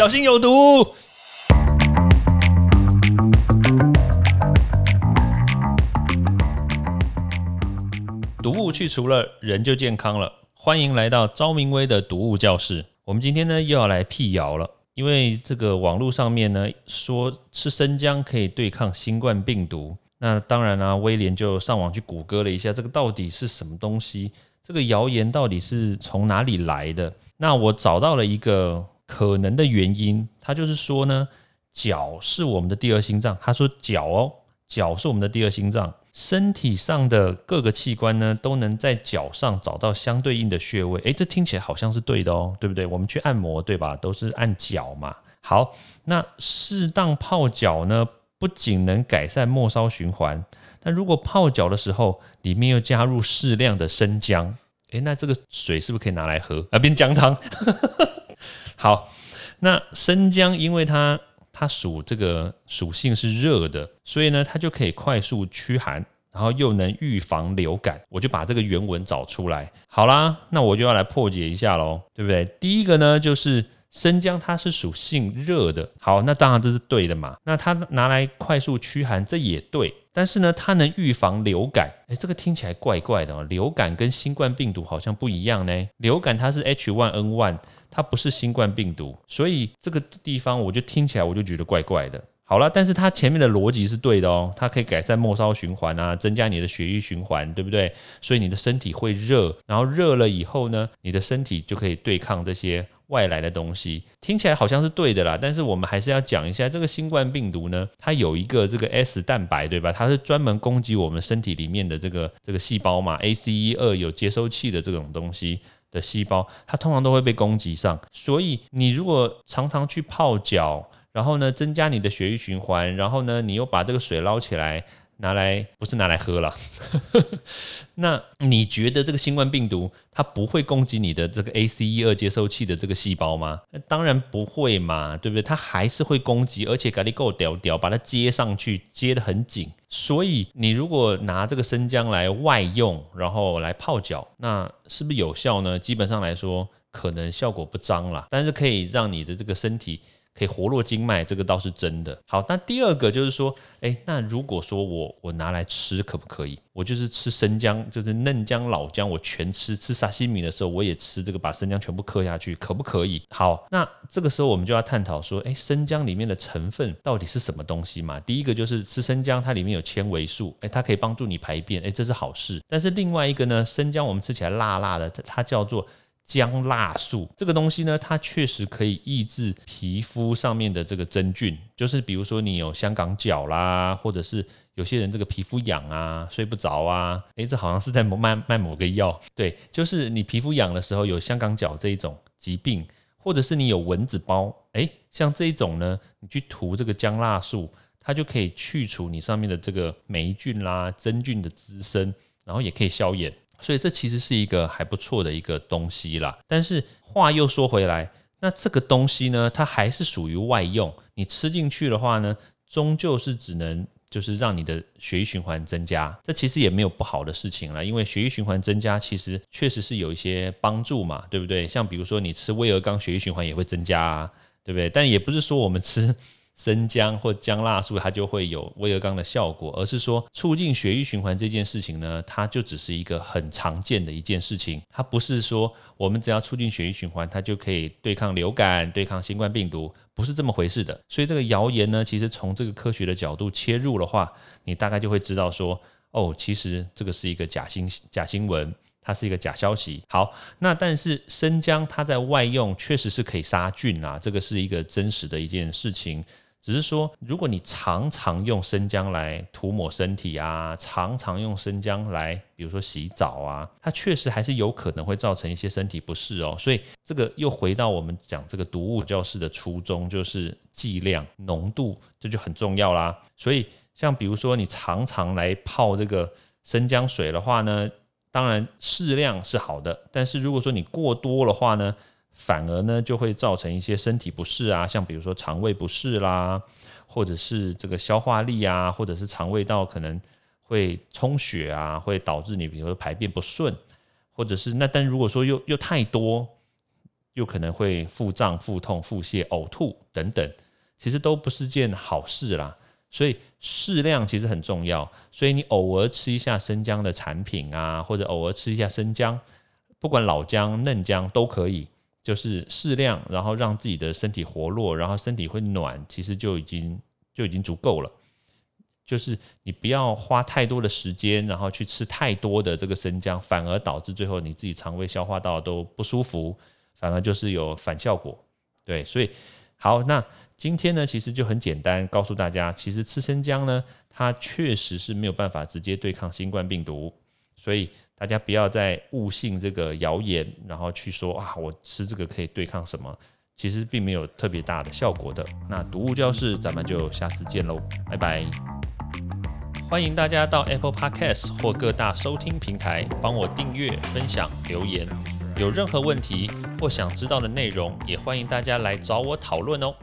小心有毒。毒物去除了，人就健康了。欢迎来到昭明威的毒物教室。我们今天呢又要来辟谣了，因为这个网络上面呢说吃生姜可以对抗新冠病毒。那当然啦，威廉就上网去谷歌了一下，这个到底是什么东西？这个谣言到底是从哪里来的？那我找到了一个可能的原因，他就是说呢，脚是我们的第二心脏。他说脚哦，脚是我们的第二心脏。身体上的各个器官呢，都能在脚上找到相对应的穴位。诶，这听起来好像是对的哦，对不对？我们去按摩，对吧？都是按脚嘛。好，那适当泡脚呢，不仅能改善末梢循环，那如果泡脚的时候里面又加入适量的生姜，诶，那这个水是不是可以拿来喝啊？变姜汤。好，那生姜因为它。它属这个属性是热的，所以呢，它就可以快速驱寒，然后又能预防流感。我就把这个原文找出来。好啦，那我就要来破解一下喽，对不对？第一个呢，就是生姜它是属性热的。好，那当然这是对的嘛。那它拿来快速驱寒，这也对。但是呢，它能预防流感。诶，这个听起来怪怪的哦。流感跟新冠病毒好像不一样呢。流感它是 H1N1。它不是新冠病毒，所以这个地方我就听起来我就觉得怪怪的。好了，但是它前面的逻辑是对的哦，它可以改善末梢循环啊，增加你的血液循环，对不对？所以你的身体会热，然后热了以后呢，你的身体就可以对抗这些外来的东西。听起来好像是对的啦，但是我们还是要讲一下，这个新冠病毒呢，它有一个这个 S 蛋白，对吧？它是专门攻击我们身体里面的这个这个细胞嘛，ACE 二有接收器的这种东西。的细胞，它通常都会被攻击上，所以你如果常常去泡脚，然后呢增加你的血液循环，然后呢你又把这个水捞起来拿来，不是拿来喝了，那你觉得这个新冠病毒它不会攻击你的这个 ACE 二接收器的这个细胞吗？当然不会嘛，对不对？它还是会攻击，而且给你够屌屌，把它接上去，接得很紧。所以你如果拿这个生姜来外用，然后来泡脚，那是不是有效呢？基本上来说，可能效果不彰啦，但是可以让你的这个身体。可以活络经脉，这个倒是真的。好，那第二个就是说，哎，那如果说我我拿来吃可不可以？我就是吃生姜，就是嫩姜、老姜，我全吃。吃沙西米的时候，我也吃这个，把生姜全部嗑下去，可不可以？好，那这个时候我们就要探讨说，哎，生姜里面的成分到底是什么东西嘛？第一个就是吃生姜，它里面有纤维素，哎，它可以帮助你排便，哎，这是好事。但是另外一个呢，生姜我们吃起来辣辣的，它叫做。姜辣素这个东西呢，它确实可以抑制皮肤上面的这个真菌，就是比如说你有香港脚啦，或者是有些人这个皮肤痒啊，睡不着啊，诶，这好像是在卖卖某个药，对，就是你皮肤痒的时候有香港脚这一种疾病，或者是你有蚊子包，诶，像这一种呢，你去涂这个姜辣素，它就可以去除你上面的这个霉菌啦、真菌的滋生，然后也可以消炎。所以这其实是一个还不错的一个东西啦，但是话又说回来，那这个东西呢，它还是属于外用。你吃进去的话呢，终究是只能就是让你的血液循环增加。这其实也没有不好的事情啦，因为血液循环增加其实确实是有一些帮助嘛，对不对？像比如说你吃威尔刚，血液循环也会增加，啊，对不对？但也不是说我们吃。生姜或姜辣素，它就会有威尔刚的效果，而是说促进血液循环这件事情呢，它就只是一个很常见的一件事情，它不是说我们只要促进血液循环，它就可以对抗流感、对抗新冠病毒，不是这么回事的。所以这个谣言呢，其实从这个科学的角度切入的话，你大概就会知道说，哦，其实这个是一个假新假新闻，它是一个假消息。好，那但是生姜它在外用确实是可以杀菌啊，这个是一个真实的一件事情。只是说，如果你常常用生姜来涂抹身体啊，常常用生姜来，比如说洗澡啊，它确实还是有可能会造成一些身体不适哦。所以这个又回到我们讲这个毒物教室的初衷，就是剂量、浓度，这就很重要啦。所以像比如说你常常来泡这个生姜水的话呢，当然适量是好的，但是如果说你过多的话呢？反而呢，就会造成一些身体不适啊，像比如说肠胃不适啦，或者是这个消化力啊，或者是肠胃道可能会充血啊，会导致你比如说排便不顺，或者是那但如果说又又太多，又可能会腹胀、腹痛、腹泻、呕吐等等，其实都不是件好事啦。所以适量其实很重要。所以你偶尔吃一下生姜的产品啊，或者偶尔吃一下生姜，不管老姜、嫩姜都可以，就是适量，然后让自己的身体活络，然后身体会暖，其实就已经就已经足够了。就是你不要花太多的时间，然后去吃太多的这个生姜，反而导致最后你自己肠胃消化道都不舒服，反而就是有反效果。对，所以好，那今天呢，其实就很简单，告诉大家，其实吃生姜呢，它确实是没有办法直接对抗新冠病毒，所以大家不要再误信这个谣言，然后去说啊，我吃这个可以对抗什么，其实并没有特别大的效果的。那读物教室，咱们就下次见喽，拜拜。欢迎大家到 Apple Podcast 或各大收听平台帮我订阅、分享、留言。有任何问题或想知道的内容，也欢迎大家来找我讨论哦。